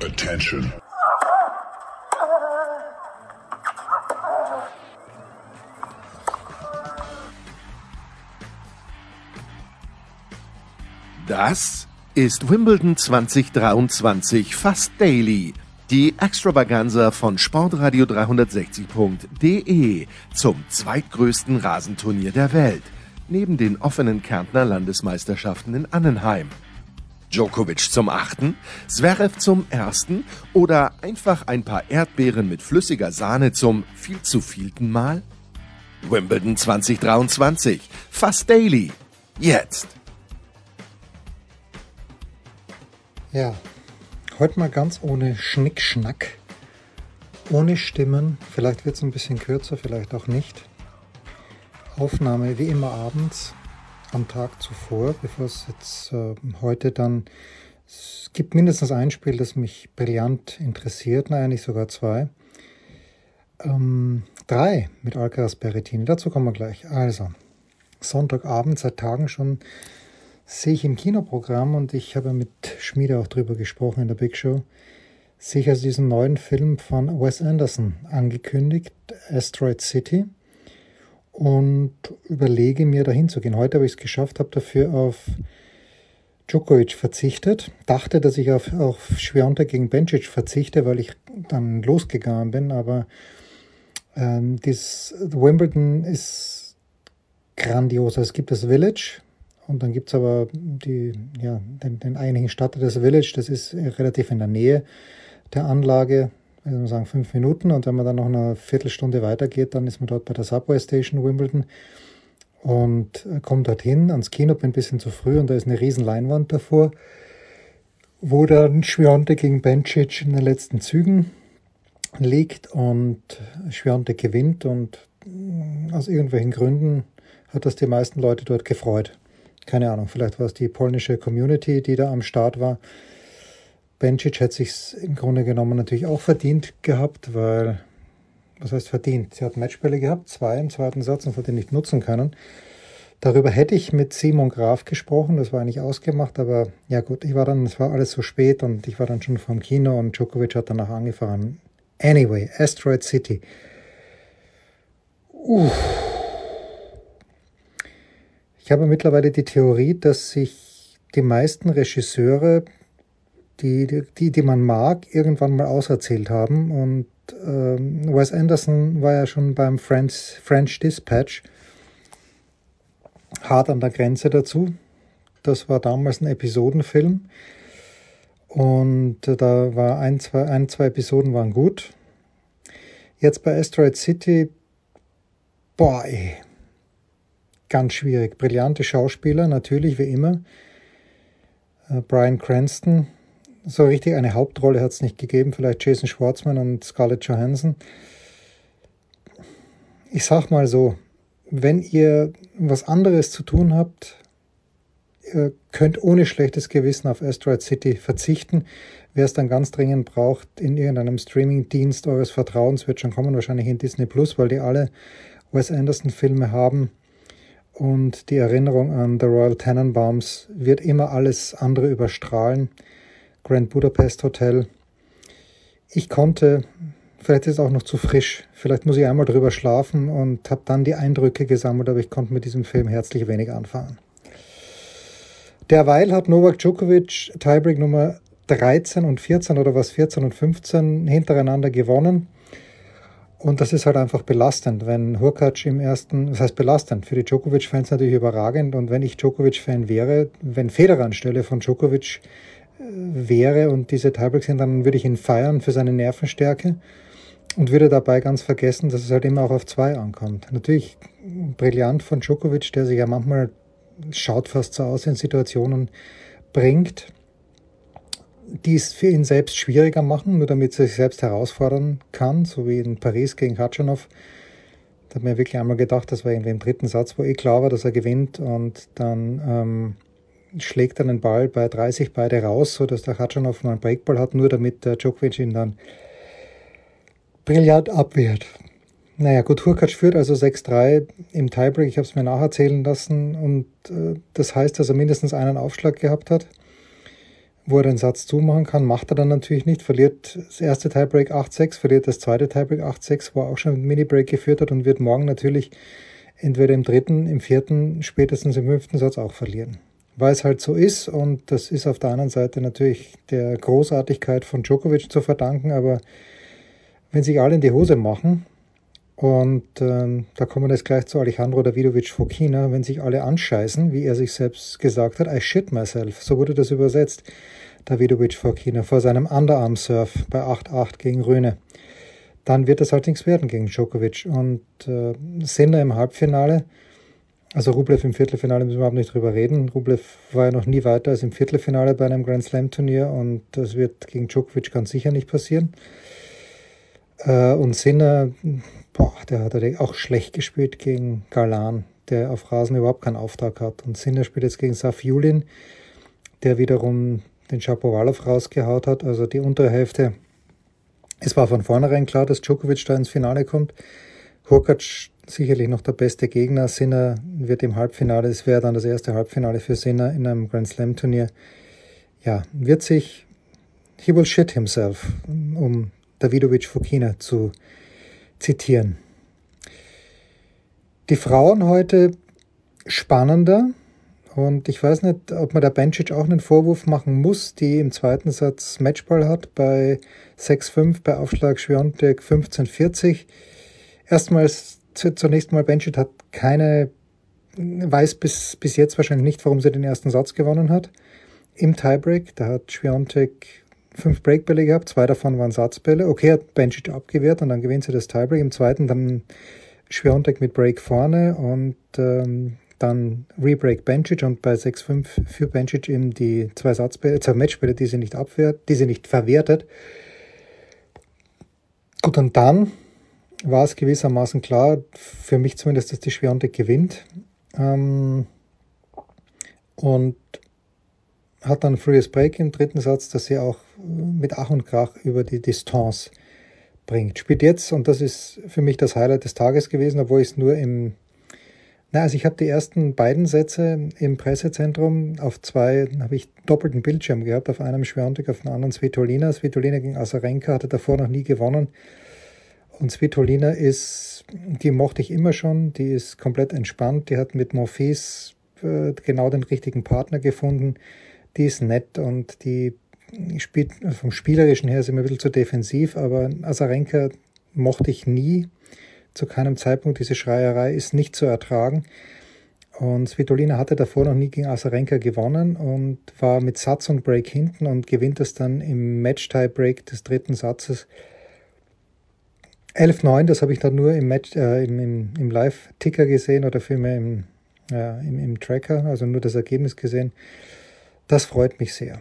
Attention. Das ist Wimbledon 2023 fast daily. Die Extravaganza von sportradio360.de zum zweitgrößten Rasenturnier der Welt, neben den offenen Kärntner Landesmeisterschaften in Annenheim. Djokovic zum achten, Zverev zum ersten oder einfach ein paar Erdbeeren mit flüssiger Sahne zum viel zu vielten Mal? Wimbledon 2023, fast daily. Jetzt. Ja, heute mal ganz ohne Schnickschnack, ohne Stimmen. Vielleicht wird es ein bisschen kürzer, vielleicht auch nicht. Aufnahme wie immer abends am Tag zuvor, bevor es jetzt äh, heute dann. Es gibt mindestens ein Spiel, das mich brillant interessiert, nein, eigentlich sogar zwei. Ähm, drei mit Alcaraz Berrettini, dazu kommen wir gleich. Also, Sonntagabend, seit Tagen schon sehe ich im Kinoprogramm und ich habe mit Schmiede auch drüber gesprochen in der Big Show, sehe ich also diesen neuen Film von Wes Anderson angekündigt, Asteroid City, und überlege mir dahin zu gehen. Heute habe ich es geschafft, habe dafür auf Djokovic verzichtet, dachte, dass ich auf, auf Schwiontek gegen Bencic verzichte, weil ich dann losgegangen bin, aber ähm, dieses Wimbledon ist grandios. Es gibt das Village, und dann gibt es aber die, ja, den, den eigentlichen Stadt des Village, das ist relativ in der Nähe der Anlage, also sagen fünf Minuten. Und wenn man dann noch eine Viertelstunde weitergeht, dann ist man dort bei der Subway Station Wimbledon und kommt dorthin ans Kino, bin ein bisschen zu früh und da ist eine riesen Leinwand davor, wo dann Schwionte gegen Bencic in den letzten Zügen liegt und Schwionte gewinnt und aus irgendwelchen Gründen hat das die meisten Leute dort gefreut keine Ahnung, vielleicht war es die polnische Community, die da am Start war. Bencic hätte sich im Grunde genommen natürlich auch verdient gehabt, weil, was heißt verdient? Sie hat Matchbälle gehabt, zwei im zweiten Satz und hat ihn nicht nutzen können. Darüber hätte ich mit Simon Graf gesprochen, das war eigentlich ausgemacht, aber ja gut, ich war dann, es war alles so spät und ich war dann schon vom Kino und Djokovic hat danach angefahren. Anyway, Asteroid City. Uff. Ich habe mittlerweile die Theorie, dass sich die meisten Regisseure, die, die, die man mag, irgendwann mal auserzählt haben. Und ähm, Wes Anderson war ja schon beim French, French Dispatch hart an der Grenze dazu. Das war damals ein Episodenfilm. Und da war ein, zwei, ein, zwei Episoden waren gut. Jetzt bei Asteroid City, boah, ey, ganz schwierig. Brillante Schauspieler, natürlich wie immer. Äh, Brian Cranston, so richtig eine Hauptrolle hat es nicht gegeben, vielleicht Jason Schwartzman und Scarlett Johansson. Ich sag mal so, wenn ihr was anderes zu tun habt, ihr könnt ohne schlechtes Gewissen auf Asteroid City verzichten. Wer es dann ganz dringend braucht, in irgendeinem Streaming-Dienst eures Vertrauens wird schon kommen, wahrscheinlich in Disney Plus, weil die alle Wes Anderson-Filme haben und die Erinnerung an The Royal Tenenbaums wird immer alles andere überstrahlen. Grand Budapest Hotel. Ich konnte, vielleicht ist es auch noch zu frisch, vielleicht muss ich einmal drüber schlafen und habe dann die Eindrücke gesammelt, aber ich konnte mit diesem Film herzlich wenig anfangen. Derweil hat Novak Djokovic Tiebreak Nummer 13 und 14 oder was 14 und 15 hintereinander gewonnen. Und das ist halt einfach belastend, wenn Hurkacz im ersten, das heißt belastend, für die Djokovic-Fans natürlich überragend. Und wenn ich Djokovic-Fan wäre, wenn Federer anstelle von Djokovic wäre und diese Tiebreaks sind, dann würde ich ihn feiern für seine Nervenstärke und würde dabei ganz vergessen, dass es halt immer auch auf zwei ankommt. Natürlich brillant von Djokovic, der sich ja manchmal schaut fast so aus in Situationen bringt, die es für ihn selbst schwieriger machen, nur damit er sich selbst herausfordern kann, so wie in Paris gegen Katschanov. Da hat mir wirklich einmal gedacht, das war irgendwie im dritten Satz, wo eh klar war, dass er gewinnt und dann ähm, schlägt er den Ball bei 30 beide raus, so dass der Katschanov nur einen Breakball hat, nur damit der Djokovic ihn dann brillant abwehrt. Naja, gut, Hurkacz führt also 6-3 im Tiebreak, ich habe es mir nacherzählen lassen und äh, das heißt, dass er mindestens einen Aufschlag gehabt hat wo er den Satz zumachen kann, macht er dann natürlich nicht, verliert das erste Tiebreak 8-6, verliert das zweite Tiebreak 8-6, wo er auch schon mit Mini-Break geführt hat und wird morgen natürlich entweder im dritten, im vierten, spätestens im fünften Satz auch verlieren. Weil es halt so ist und das ist auf der anderen Seite natürlich der Großartigkeit von Djokovic zu verdanken, aber wenn sich alle in die Hose machen, und ähm, da kommen wir jetzt gleich zu Alejandro Davidovic Fokina, wenn sich alle anscheißen, wie er sich selbst gesagt hat, I shit myself, so wurde das übersetzt, Davidovic Fokina, vor seinem Underarm-Surf bei 8-8 gegen Röhne. Dann wird das halt nichts werden gegen Djokovic. Und äh, Sinner im Halbfinale, also Rublev im Viertelfinale müssen wir überhaupt nicht drüber reden. Rublev war ja noch nie weiter als im Viertelfinale bei einem Grand Slam Turnier und das wird gegen Djokovic ganz sicher nicht passieren. Äh, und Sinner, boah, der hat auch schlecht gespielt gegen Galan, der auf Rasen überhaupt keinen Auftrag hat. Und Sinner spielt jetzt gegen Saf Julin, der wiederum den Shapovalov rausgehaut hat, also die untere Hälfte. Es war von vornherein klar, dass Djokovic da ins Finale kommt. Hurkac sicherlich noch der beste Gegner. Sinner wird im Halbfinale, es wäre dann das erste Halbfinale für Sinner in einem Grand Slam Turnier. Ja, wird sich, he will shit himself, um Davidovic Fokina zu zitieren. Die Frauen heute spannender. Und ich weiß nicht, ob man der Bencic auch einen Vorwurf machen muss, die im zweiten Satz Matchball hat bei 6-5 bei Aufschlag Schwiontek 15-40. Erstmals, zunächst mal Bencic hat keine, weiß bis, bis jetzt wahrscheinlich nicht, warum sie den ersten Satz gewonnen hat. Im Tiebreak, da hat Schwiontek fünf Breakbälle gehabt, zwei davon waren Satzbälle. Okay, hat Bencic abgewehrt und dann gewinnt sie das Tiebreak. Im zweiten dann Schwiontek mit Break vorne und ähm, dann Rebreak Bencic und bei 6-5 für Bencic eben die zwei Satzbälle, zwei Matchbälle, die sie nicht abwehrt, die sie nicht verwertet. Gut, und dann war es gewissermaßen klar, für mich zumindest, dass die Schwiontek gewinnt. Ähm, und hat dann Freest Break im dritten Satz, dass sie auch mit Ach und Krach über die Distanz bringt. Spielt jetzt, und das ist für mich das Highlight des Tages gewesen, obwohl ich es nur im, na, also ich habe die ersten beiden Sätze im Pressezentrum auf zwei, habe ich doppelten Bildschirm gehabt, auf einem Schwerontik, auf dem anderen Svitolina. Svitolina gegen Asarenka hatte davor noch nie gewonnen. Und Svitolina ist, die mochte ich immer schon, die ist komplett entspannt, die hat mit Morphis äh, genau den richtigen Partner gefunden die ist nett und die spielt vom Spielerischen her ist immer ein bisschen zu defensiv, aber Asarenka mochte ich nie, zu keinem Zeitpunkt. Diese Schreierei ist nicht zu ertragen. Und Svitolina hatte davor noch nie gegen Asarenka gewonnen und war mit Satz und Break hinten und gewinnt es dann im Match-Tie-Break des dritten Satzes 11-9. Das habe ich dann nur im, Match, äh, im, im, im Live-Ticker gesehen oder vielmehr im, äh, im, im Tracker, also nur das Ergebnis gesehen. Das freut mich sehr.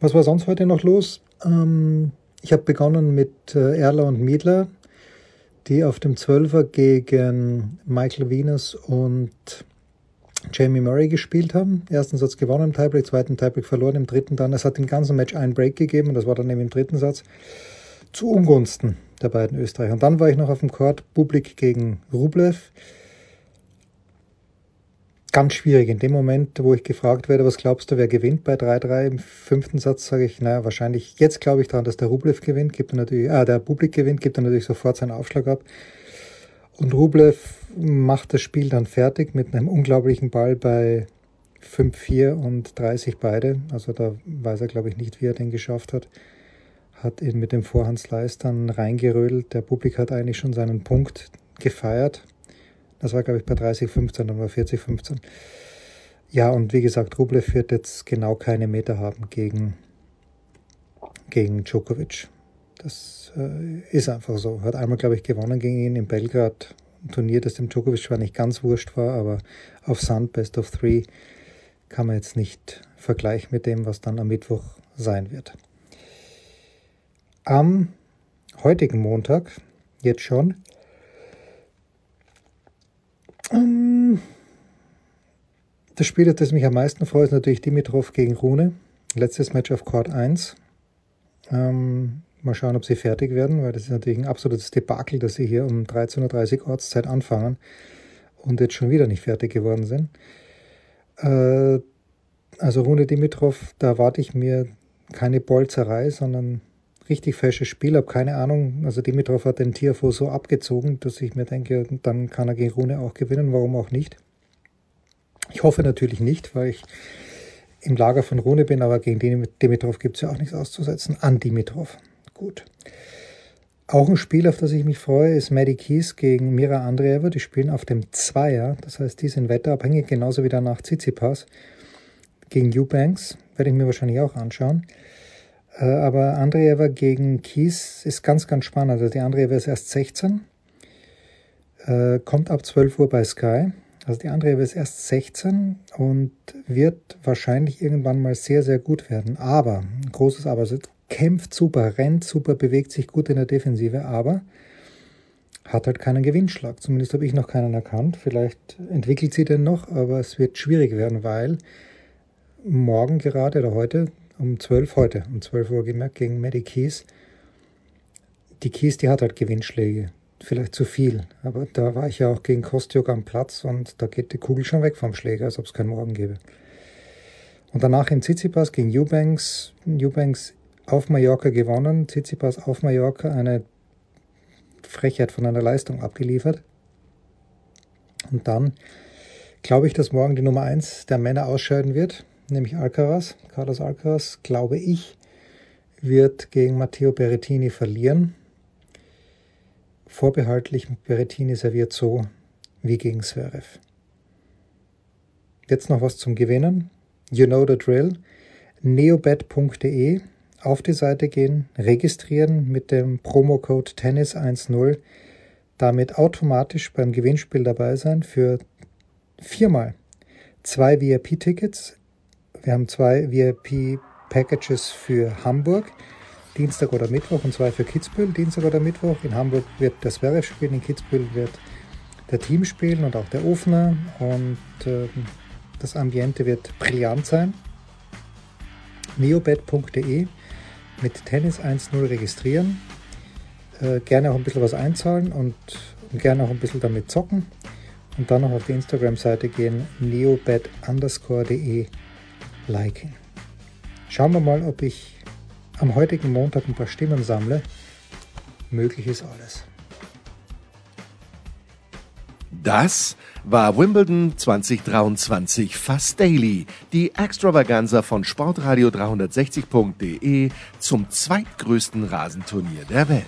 Was war sonst heute noch los? Ähm, ich habe begonnen mit äh, Erler und Miedler, die auf dem Zwölfer gegen Michael Venus und Jamie Murray gespielt haben. Ersten Satz gewonnen im Tiebreak, zweiten Tiebreak verloren, im dritten dann. Es hat im ganzen Match einen Break gegeben und das war dann eben im dritten Satz zu Ungunsten der beiden Österreicher. Und dann war ich noch auf dem Court Publik gegen Rublev ganz schwierig. In dem Moment, wo ich gefragt werde, was glaubst du, wer gewinnt bei 3-3 im fünften Satz, sage ich, naja, wahrscheinlich, jetzt glaube ich daran, dass der Rublev gewinnt, gibt er natürlich, ah, der Publik gewinnt, gibt er natürlich sofort seinen Aufschlag ab. Und Rublev macht das Spiel dann fertig mit einem unglaublichen Ball bei 5-4 und 30 beide. Also da weiß er, glaube ich, nicht, wie er den geschafft hat. Hat ihn mit dem Vorhandsleis dann reingerödelt. Der Publik hat eigentlich schon seinen Punkt gefeiert. Das war, glaube ich, bei 30,15, dann war 40,15. Ja, und wie gesagt, Rublev wird jetzt genau keine Meter haben gegen, gegen Djokovic. Das äh, ist einfach so. Hat einmal, glaube ich, gewonnen gegen ihn in Belgrad. Ein Turnier, das dem Djokovic zwar nicht ganz wurscht war, aber auf Sand Best of Three kann man jetzt nicht vergleichen mit dem, was dann am Mittwoch sein wird. Am heutigen Montag, jetzt schon, ähm, das Spiel, das mich am meisten freut, ist natürlich Dimitrov gegen Rune. Letztes Match auf Court 1. Ähm, mal schauen, ob sie fertig werden, weil das ist natürlich ein absolutes Debakel, dass sie hier um 13.30 Uhr Ortszeit anfangen und jetzt schon wieder nicht fertig geworden sind. Äh, Also Rune Dimitrov, da erwarte ich mir keine Bolzerei, sondern richtig fesches Spiel. Habe keine Ahnung. Also Dimitrov hat den Tiafo so abgezogen, dass ich mir denke, dann kann er gegen Rune auch gewinnen. Warum auch nicht? Ich hoffe natürlich nicht, weil ich im Lager von Rune bin, aber gegen Dimitrov gibt es ja auch nichts auszusetzen. An Dimitrov. Gut. Auch ein Spiel, auf das ich mich freue, ist Maddie Keys gegen Mira Andreeva. Die spielen auf dem Zweier, das heißt, die sind wetterabhängig, genauso wie danach Tsitsipas. Gegen Eubanks werde ich mir wahrscheinlich auch anschauen. Äh, aber Andreeva gegen Keys ist ganz, ganz spannend. Also die Andreeva ist erst 16, äh, kommt ab 12 Uhr bei Sky. Also die Andreeva ist erst 16 und wird wahrscheinlich irgendwann mal sehr, sehr gut werden. Aber, ein großes Aber, sie kämpft super, rennt super, bewegt sich gut in der Defensive, aber hat halt keinen Gewinnschlag. Zumindest habe ich noch keinen erkannt. Vielleicht entwickelt sie den noch, aber es wird schwierig werden, weil morgen gerade oder heute um 12 heute, um 12 Uhr gemerkt, gegen Maddie Keys. Die Keys, die hat halt Gewinnschläge. Vielleicht zu viel. Aber da war ich ja auch gegen Kostjuk am Platz und da geht die Kugel schon weg vom Schläger, als ob es keinen Morgen gäbe. Und danach im Tsitsipas gegen Eubanks. Eubanks auf Mallorca gewonnen. Tsitsipas auf Mallorca eine Frechheit von einer Leistung abgeliefert. Und dann glaube ich, dass morgen die Nummer 1 der Männer ausscheiden wird nämlich Alcaraz, Carlos Alcaraz, glaube ich, wird gegen Matteo Berrettini verlieren. Vorbehaltlich Berrettini serviert so wie gegen Zverev. Jetzt noch was zum Gewinnen. You know the drill. neobet.de auf die Seite gehen, registrieren mit dem Promocode Tennis10, damit automatisch beim Gewinnspiel dabei sein für viermal zwei VIP-Tickets wir haben zwei VIP-Packages für Hamburg, Dienstag oder Mittwoch und zwei für Kitzbühel, Dienstag oder Mittwoch. In Hamburg wird das Zverev spielen, in Kitzbühel wird der Team spielen und auch der Ofner und äh, das Ambiente wird brillant sein. neobet.de mit Tennis 1.0 registrieren, äh, gerne auch ein bisschen was einzahlen und, und gerne auch ein bisschen damit zocken und dann noch auf die Instagram-Seite gehen, neobet_de liken. Schauen wir mal, ob ich am heutigen Montag ein paar Stimmen sammle. Möglich ist alles. Das war Wimbledon 2023 Fast Daily, die Extravaganza von Sportradio360.de zum zweitgrößten Rasenturnier der Welt.